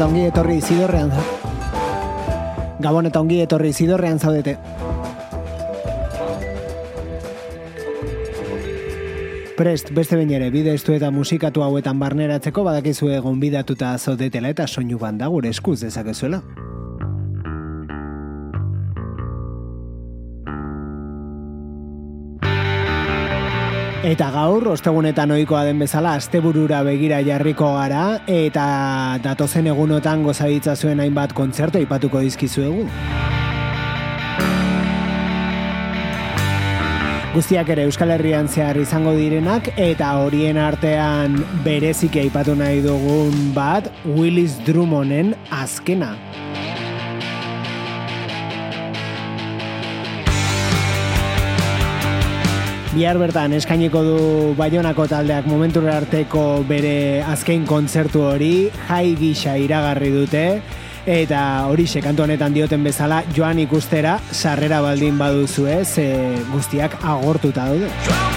Eta ongi etorri zidorrean za. Gabon eta ongi etorri zidorrean zaudete. Prest, beste bain ere, bide estu eta musikatu hauetan barneratzeko badakizue gonbidatuta zaudetela eta soinu banda gure eskuz dezakezuela. Eta gaur, ostegunetan ohikoa den bezala, asteburura begira jarriko gara, eta datozen egunotan gozabitza zuen hainbat kontzertu ipatuko dizkizuegu. Guztiak ere Euskal Herrian zehar izango direnak, eta horien artean bereziki aipatu nahi dugun bat, Willis Drummonden azkena. Bihar bertan eskainiko du Baionako taldeak momentu arteko bere azken kontzertu hori jai gisa iragarri dute eta hori sekantu honetan dioten bezala joan ikustera sarrera baldin baduzu ez guztiak agortuta daude.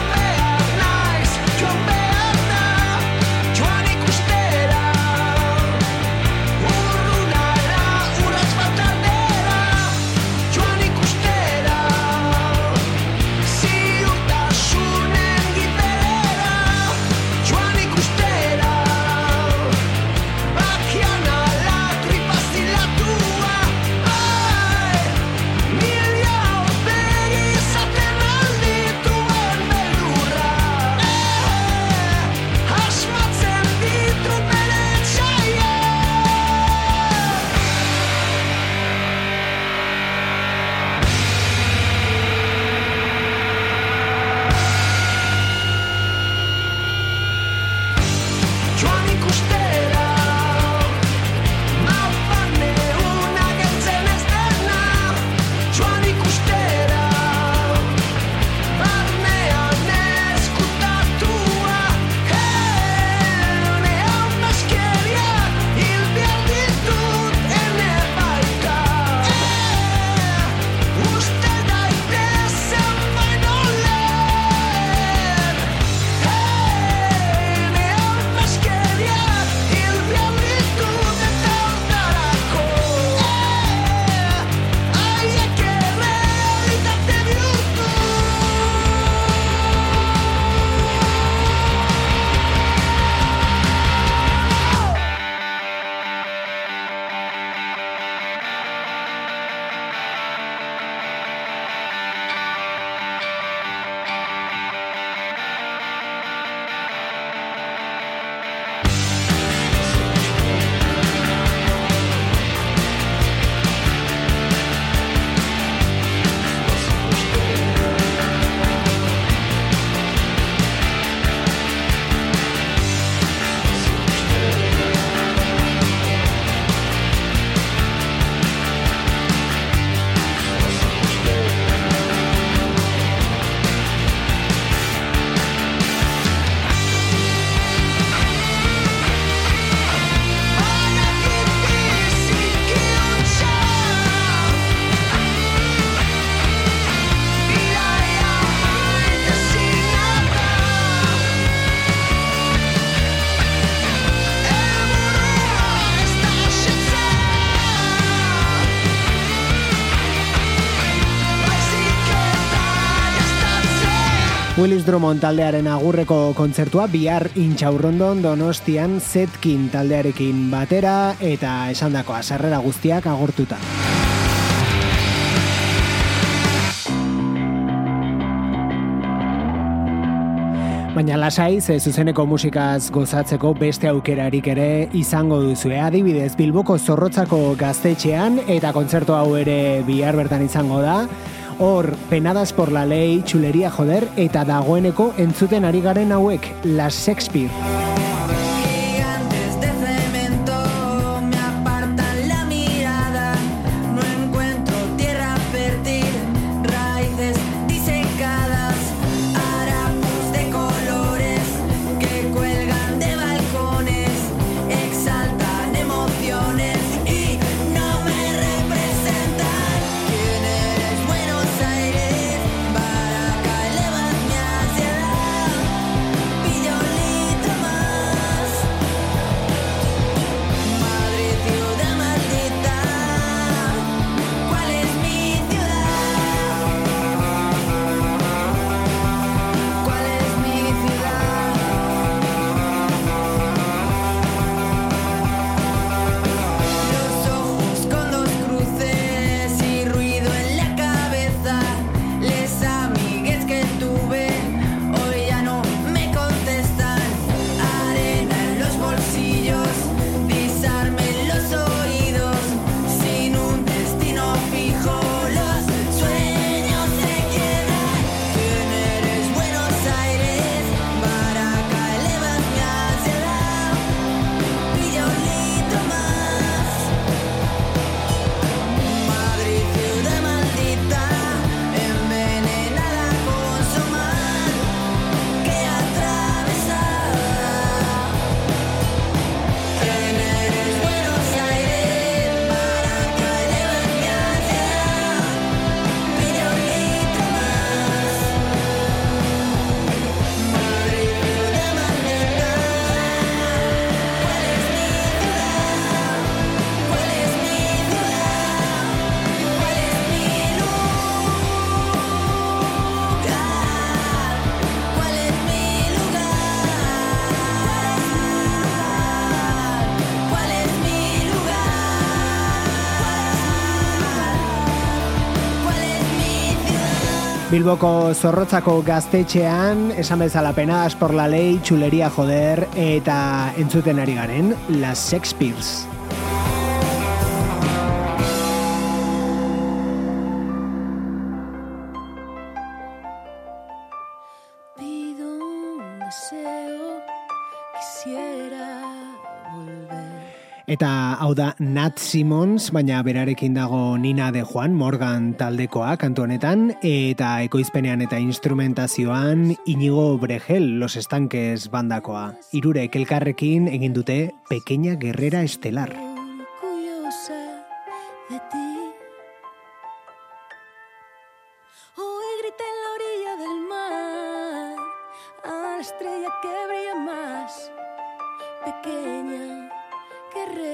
Willis Drummond taldearen agurreko kontzertua bihar intxaurrondon donostian zetkin taldearekin batera eta esandako sarrera guztiak agortuta. Baina lasai, ze zuzeneko musikaz gozatzeko beste aukerarik ere izango duzu. Adibidez, Bilboko zorrotzako gaztetxean eta kontzertu hau ere bihar bertan izango da. Hor, penadas por la ley, txuleria joder, eta dagoeneko entzuten ari garen hauek, Las Shakespeare. Bilboko zorrotzako gaztetxean, esan bezala pena por la ley, txuleria joder, eta entzuten ari garen, Las Shakespeares. Eta hau da Nat Simons, baina berarekin dago Nina de Juan Morgan taldekoa kantu honetan eta ekoizpenean eta instrumentazioan Inigo Bregel Los Estanques bandakoa. Irurek elkarrekin egin dute Pequeña Guerrera Estelar.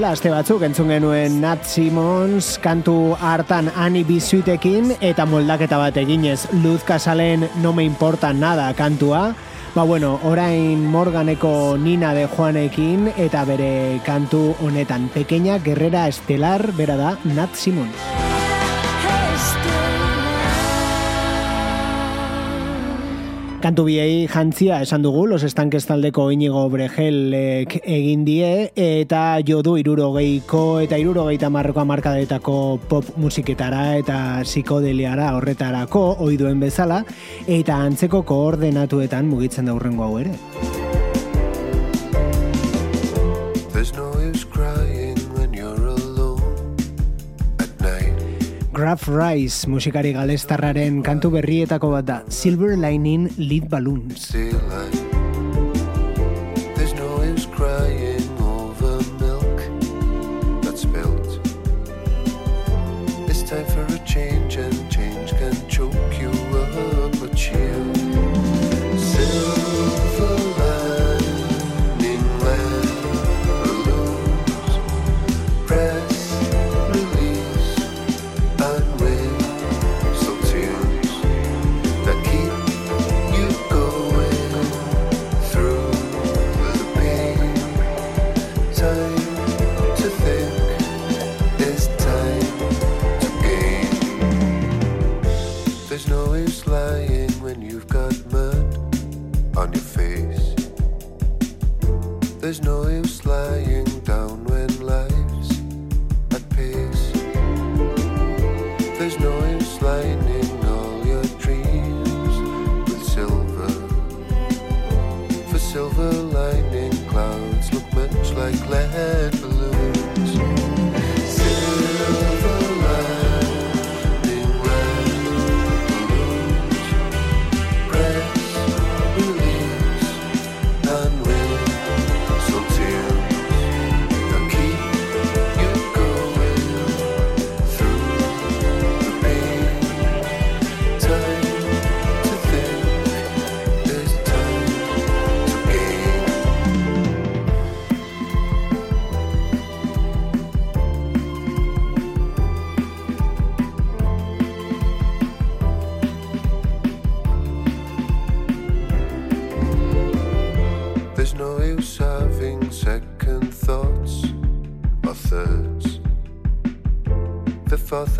Duela aste batzuk entzun genuen Nat Simons kantu hartan ani bizuitekin eta moldaketa bat eginez Luz Casalen no me importa nada kantua. Ba bueno, orain Morganeko Nina de Juanekin eta bere kantu honetan pequeña guerrera estelar bera da Nat Simons. Kantu biei jantzia esan dugu, los estankez taldeko inigo bregelek egin die, eta jodu irurogeiko eta irurogeita marrokoa markadetako pop musiketara eta psikodeliara horretarako oiduen bezala, eta antzeko koordenatuetan mugitzen da hau ere. Graf Rice musikari galestarraren kantu berrietako bat da Silver Lining Lead Balloons.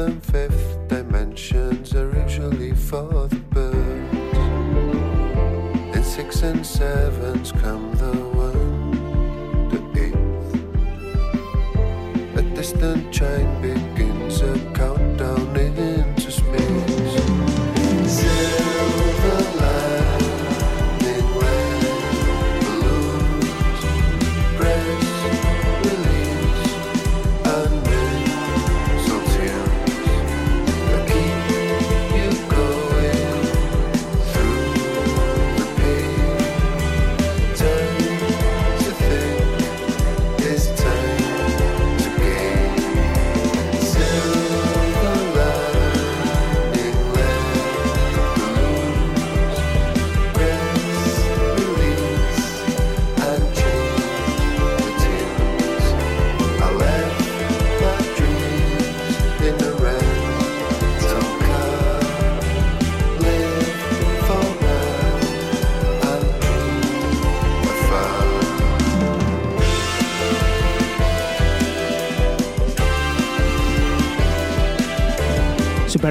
anthem fair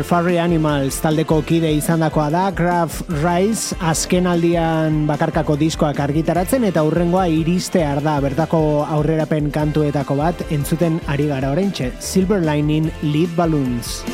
Furry Animals taldeko kide izandakoa da Graf Rice azken aldian bakarkako diskoak argitaratzen eta hurrengoa iriste da bertako aurrerapen kantuetako bat entzuten ari gara orentxe Silver Lining Lead Balloons.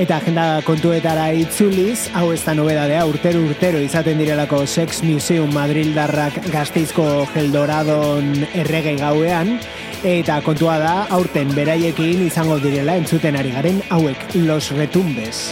Eta agenda kontuetara itzuliz, hau ez da nobedadea, urtero urtero izaten direlako Sex Museum Madrildarrak gazteizko geldoradon errege gauean, eta kontua da, aurten beraiekin izango direla entzuten ari garen hauek. Los Retumbes!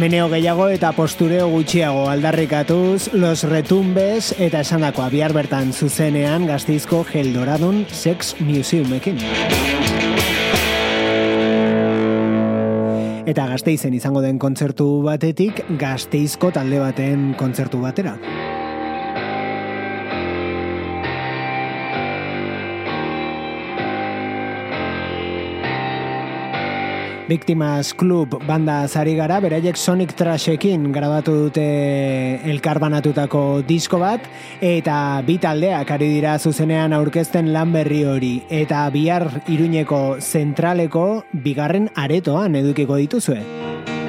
Meneo gehiago eta postureo gutxiago aldarrikatuz los retumbes eta esandakoa bihar bertan zuzenean gazteizko geldoradun sex museumekin. Eta gazteizen izango den kontzertu batetik gazteizko talde baten kontzertu batera. Victimas Club banda zari gara, beraiek Sonic Trashekin grabatu dute elkarbanatutako disko bat, eta bi taldeak ari dira zuzenean aurkezten lan berri hori, eta bihar iruñeko zentraleko bigarren aretoan edukiko dituzue.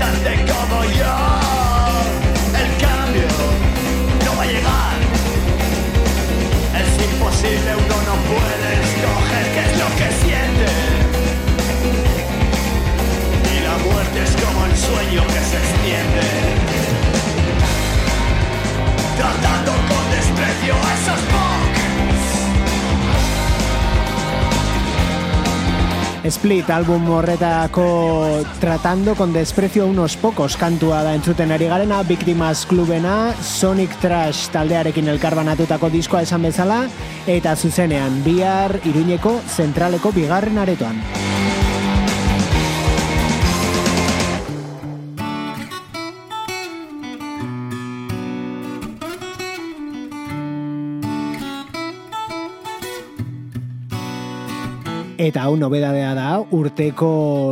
stand and go. Split album horretako tratando con desprecio unos pocos kantua da entzuten ari garena Victimas Clubena Sonic Trash taldearekin elkarbanatutako diskoa esan bezala eta zuzenean bihar iruñeko zentraleko bigarren aretoan. Eta hau nobedadea da, urteko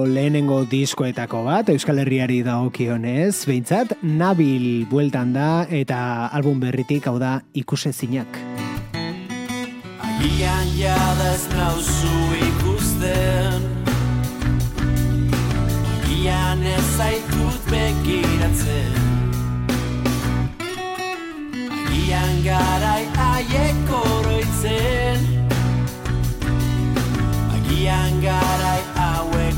lehenengo diskoetako bat, Euskal Herriari da okionez, behintzat, nabil bueltan da, eta album berritik hau da ikuse zinak. Agian jada ez nauzu ikusten. Agian ez zaitut begiratzen. Agian garai aiek Ian Garay hauek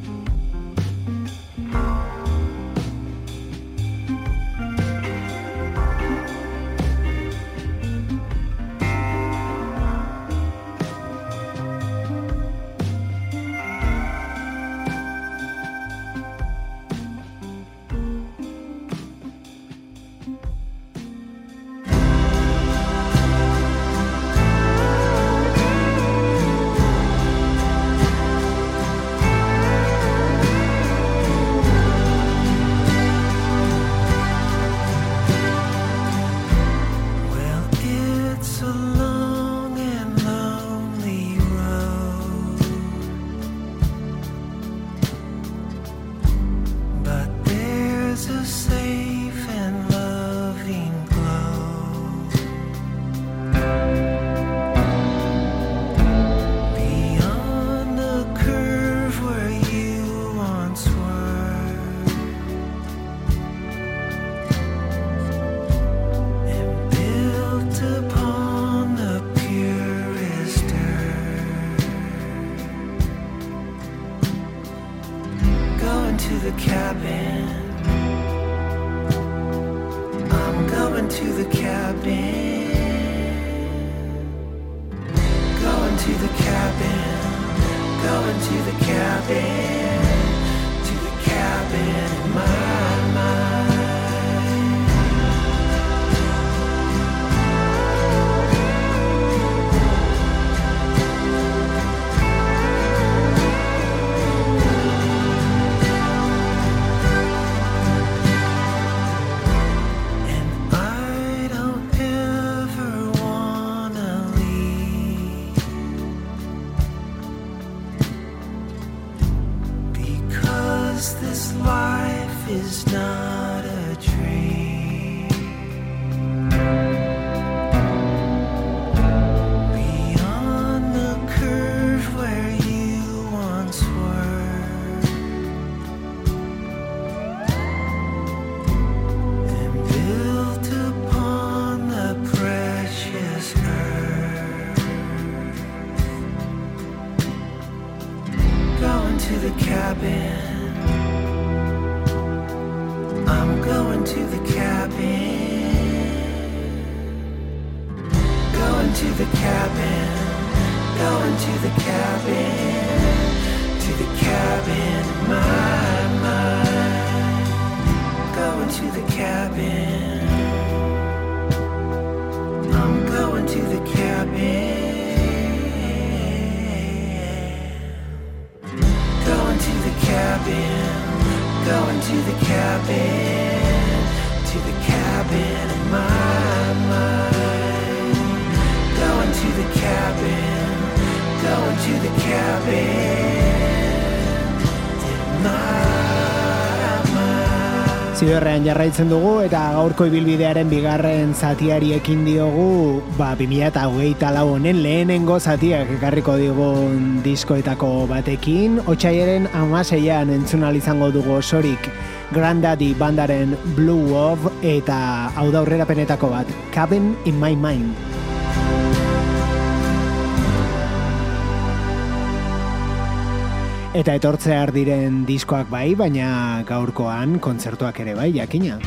ziberrean jarraitzen dugu eta gaurko ibilbidearen bigarren zatiari ekin diogu ba, 2008 lau honen lehenengo zatiak ekarriko digun diskoetako batekin. Otxaieren amaseian entzunal izango dugu osorik Grandaddy bandaren Blue Of eta hau da penetako bat Cabin in My Mind. Eta etortzea diren diskoak bai, baina gaurkoan kontzertuak ere bai, jakina.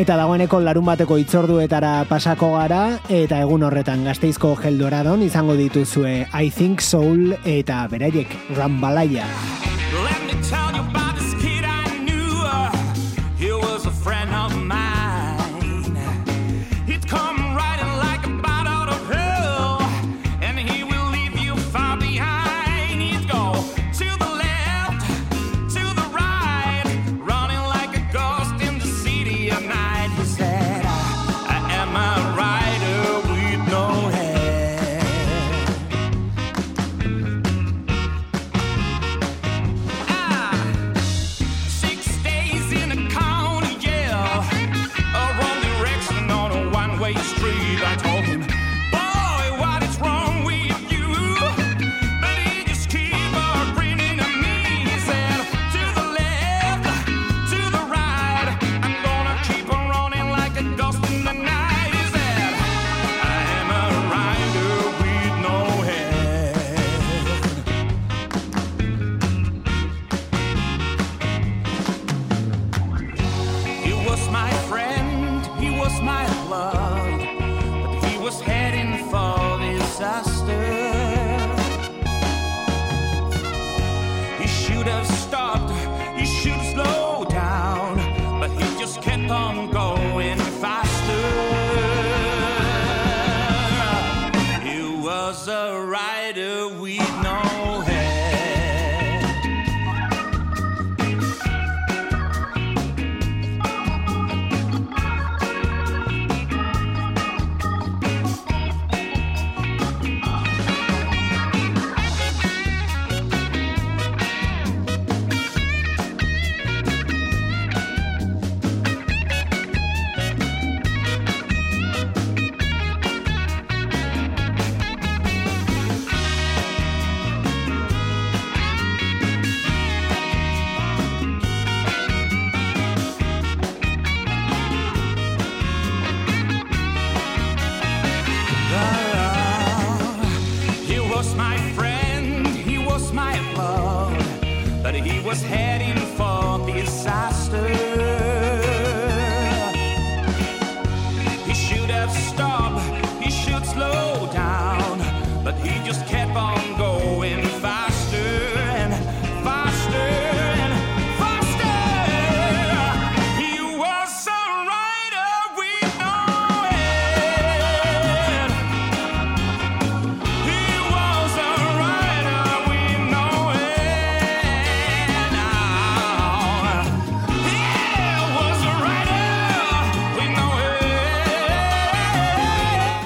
Eta dagoeneko larun bateko itzorduetara pasako gara, eta egun horretan gazteizko geldoradon izango dituzue I Think Soul eta beraiek Rambalaya. Let me tell you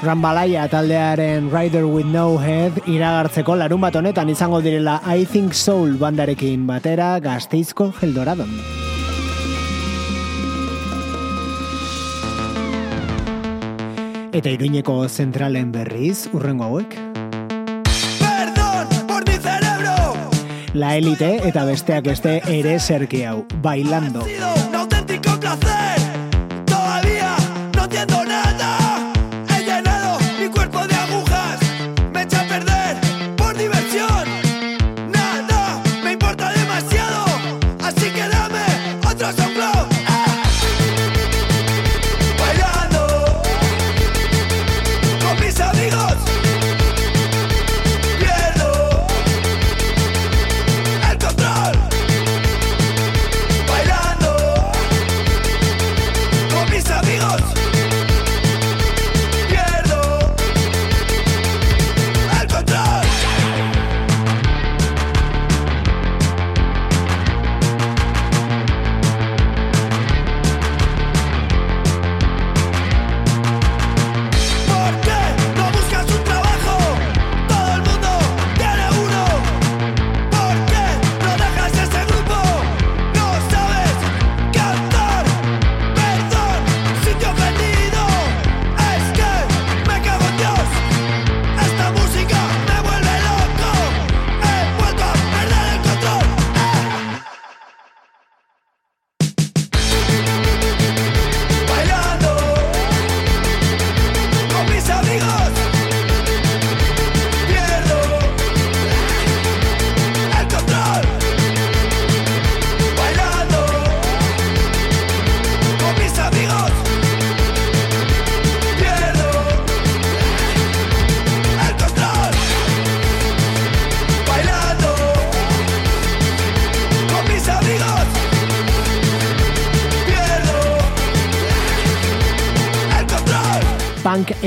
Rambalaya taldearen Rider with No Head iragartzeko larun bat honetan izango direla I Think Soul bandarekin batera gazteizko geldoradon. Eta iruñeko zentralen berriz, urrengo hauek. Perdón por mi cerebro. La Elite eta besteak beste ere serki hau, bailando. sido un auténtico placer.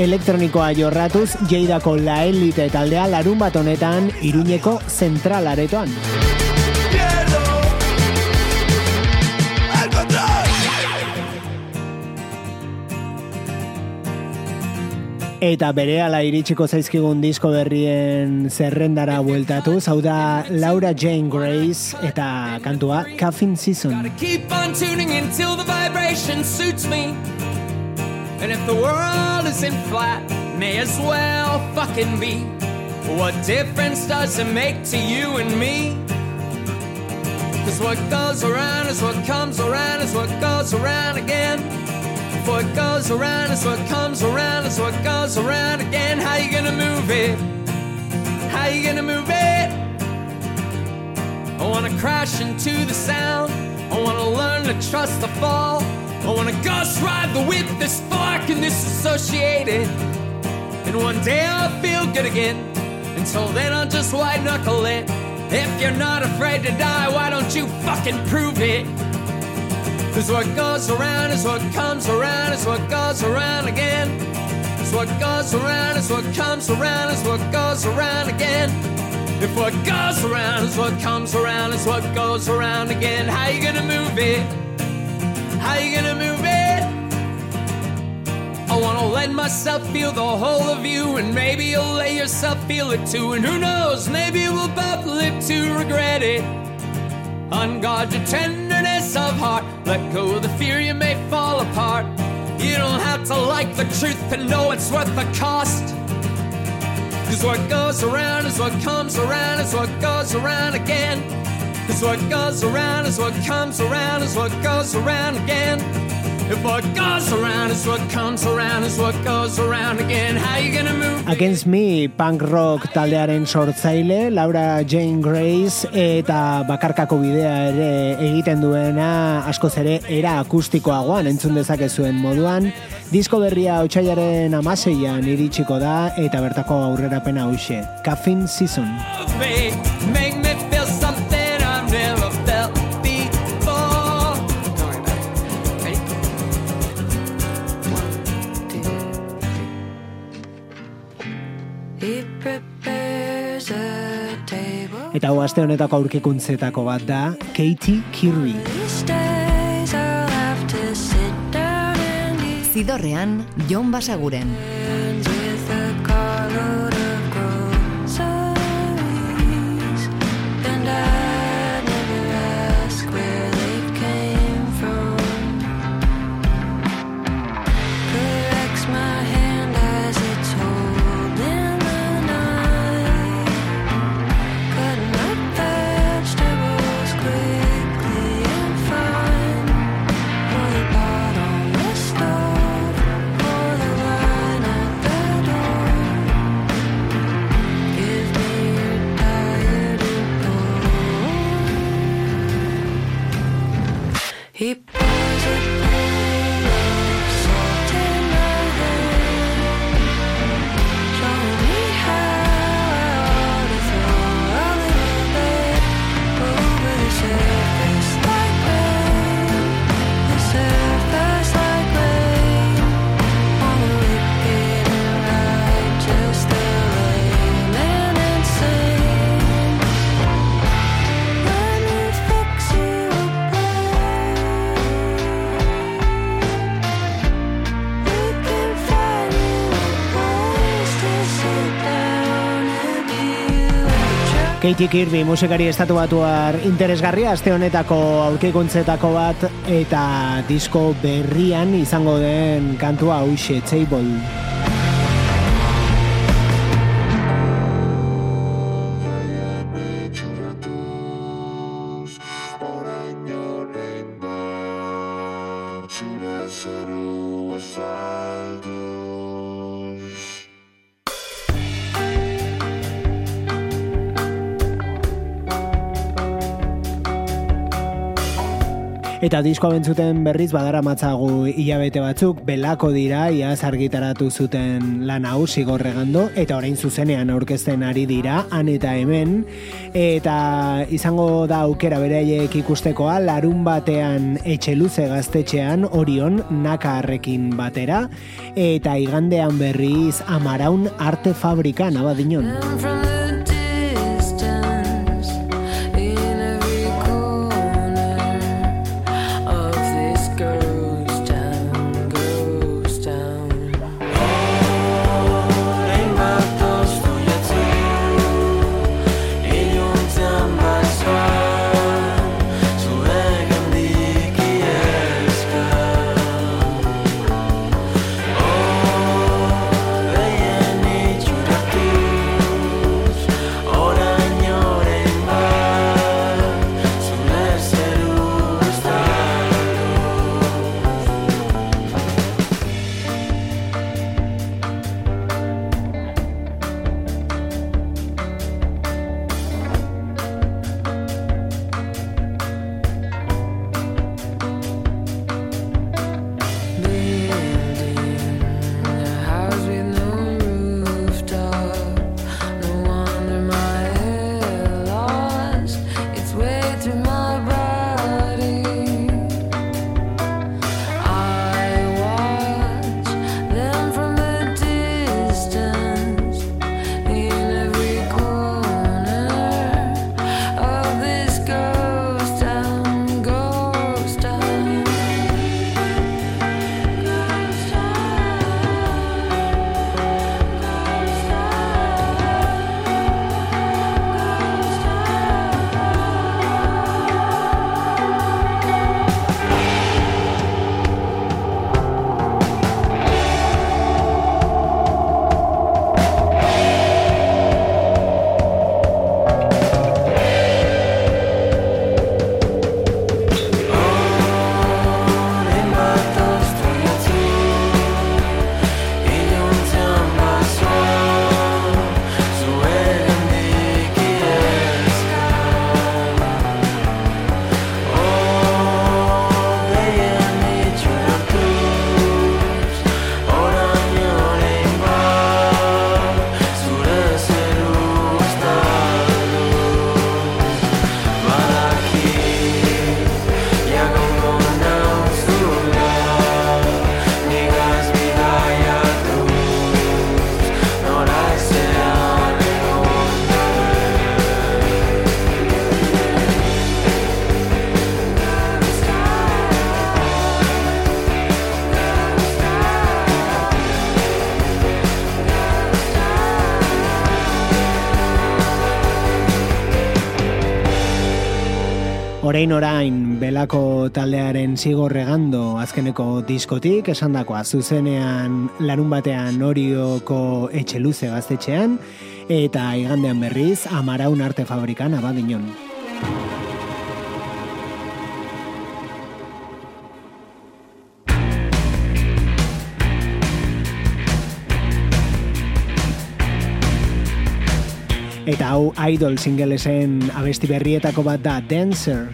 Elektronikoa jorratuz, jeidako La Elite taldea larun bat honetan iruñeko zentral aretoan. Eta berehala iritsiko zaizkigun disko berrien zerrendara bueltatuz, hau da Laura Jane Grace eta kantua Caffeine Season. And if the world isn't flat, may as well fucking be. What difference does it make to you and me? Cause what goes around is what comes around is what goes around again. If what goes around is what comes around is what goes around again. How you gonna move it? How you gonna move it? I wanna crash into the sound. I wanna learn to trust the fall. I wanna ghost ride the whip, and this associated. And one day I'll feel good again. Until then, I'll just white knuckle it. If you're not afraid to die, why don't you fucking prove it? Cause what goes around is what comes around, is what goes around again. Is what goes around, is what comes around, is what goes around again. If what goes around is what comes around, is what goes around again. How you gonna move it? How you gonna move it? I wanna let myself feel the whole of you, and maybe you'll let yourself feel it too. And who knows, maybe we'll both live to regret it. Unguard your tenderness of heart. Let go of the fear you may fall apart. You don't have to like the truth to know it's worth the cost. Cause what goes around is what comes around, is what goes around again. Cause what goes around is what comes around, is what goes around again. If what goes around is what comes around, is what goes around again. How you gonna move? Against Me punk rock taldearen sortzaile, Laura Jane Grace eta bakarkako bidea ere egiten duena askoz ere era akustikoagoan entzun dezakezuen moduan. Disko berria otxailaren amaseian iritsiko da eta bertako aurrerapena hause. Caffeine Season. make Eta hau aste honetako aurkikuntzetako bat da Katie Kirby. Zidorrean, Jon Basaguren. Katie Kirby musikari estatu batuar interesgarria aste honetako aurkikuntzetako bat eta disko berrian izango den kantua hauxe Table. Eta diskoa bentzuten berriz badara matzagu hilabete batzuk, belako dira, iaz argitaratu zuten lan hau zigorregando, eta orain zuzenean aurkezten ari dira, han eta hemen, eta izango da aukera beraiek ikustekoa, larun batean etxeluze gaztetxean, orion, nakarrekin batera, eta igandean berriz amaraun arte fabrikan, abadinon. Orain orain belako taldearen zigorregando azkeneko diskotik, esandakoa zuzenean larun batean orioko etxeluze gaztetxean, eta igandean berriz amaraun arte fabrikan abadinon. Eta hau Idol singelesen abesti berrietako bat da Dancer.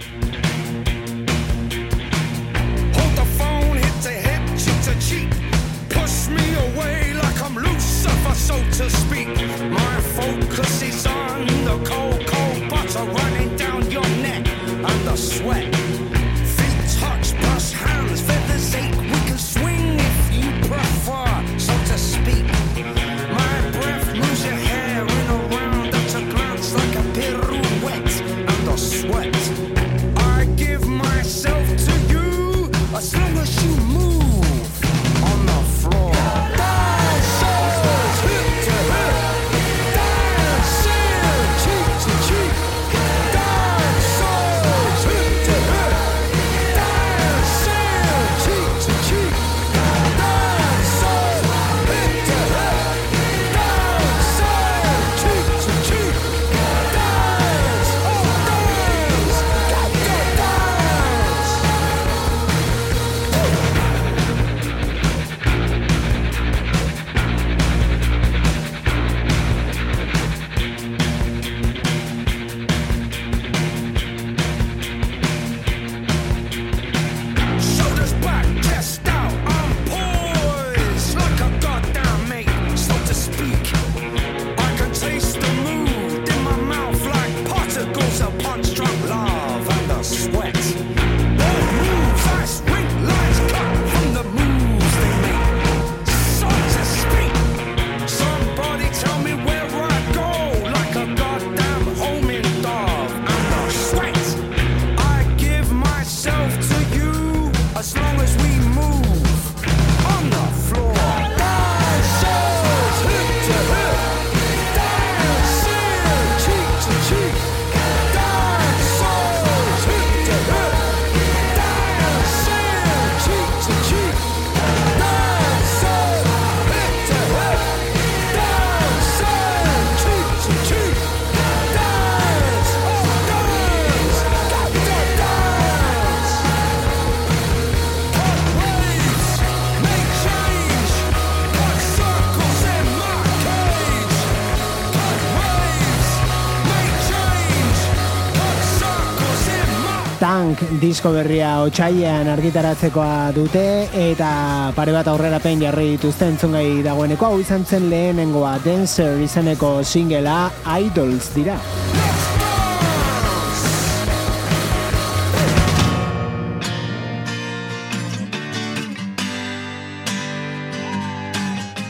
Tank disko berria otsailean argitaratzekoa dute eta pare bat aurrerapen jarri dituzte entzungai dagoeneko hau izan zen lehenengoa Dancer izeneko singela Idols dira.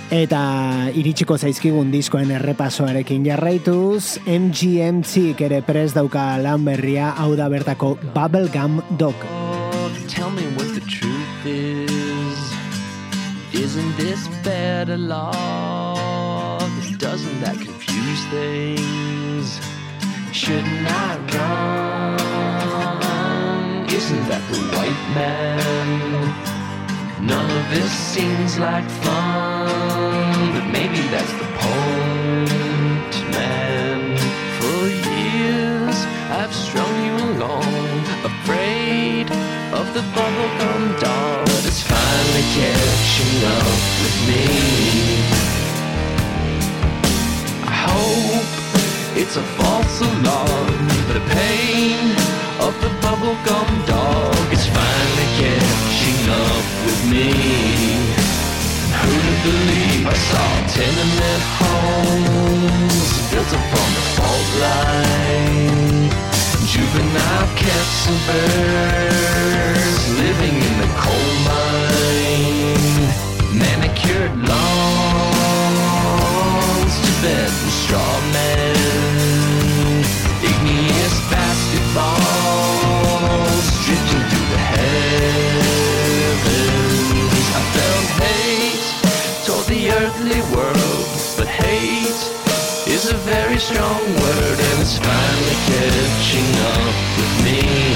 Eta iritsiko zaizkigun diskoen errepasoarekin jarraituz, MGMT ere prez dauka lan berria hau da bertako Bubblegum Dog. Tell me what the truth is. Isn't this better love? Doesn't that confuse things? Shouldn't I run? Isn't that the white man? None of this seems like fun, but maybe that's the point, man. For years I've strung you along, afraid of the bubblegum dog that's finally catching up with me. I hope it's a false alarm, but the pain of the bubblegum dog is finally up with me. Who'd believe I saw tenement homes built upon the fault line? Juvenile cats and birds living in the coal mine. Manicured lawns to bed and straw men. Earthly world, but hate is a very strong word and it's finally catching up with me.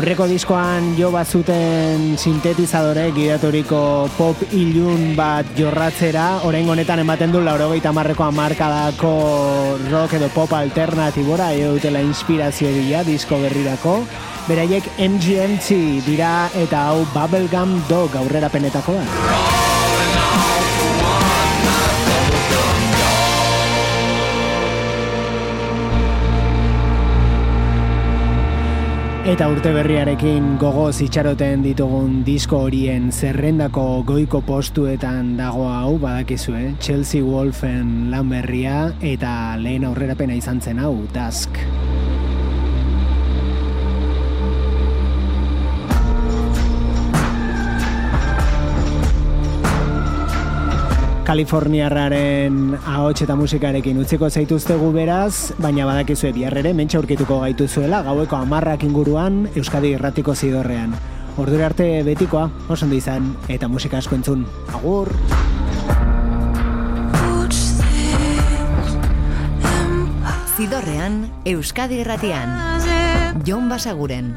Aurreko diskoan jo bazuten sintetizadore gidaturiko pop ilun bat jorratzera, orain honetan ematen du laurogeita marreko amarkadako rock edo pop alternatibora, jo dutela inspirazio bila disko berrirako. Beraiek MGMT dira eta hau Bubblegum Dog aurrera Eta urte berriarekin gogoz itxaroten ditugun disko horien zerrendako goiko postuetan dago hau badakizue, Chelsea Wolfen lan berria eta lehen aurrerapena izan zen hau, Dusk. Kaliforniarraren ahots eta musikarekin utziko zaituztegu beraz, baina badakizue bihar ere mentxe aurkituko gaituzuela gaueko amarrak inguruan Euskadi irratiko zidorrean. Ordura arte betikoa, oso ondo izan, eta musika asko entzun. Agur! Zidorrean, Euskadi irratian. Jon Basaguren.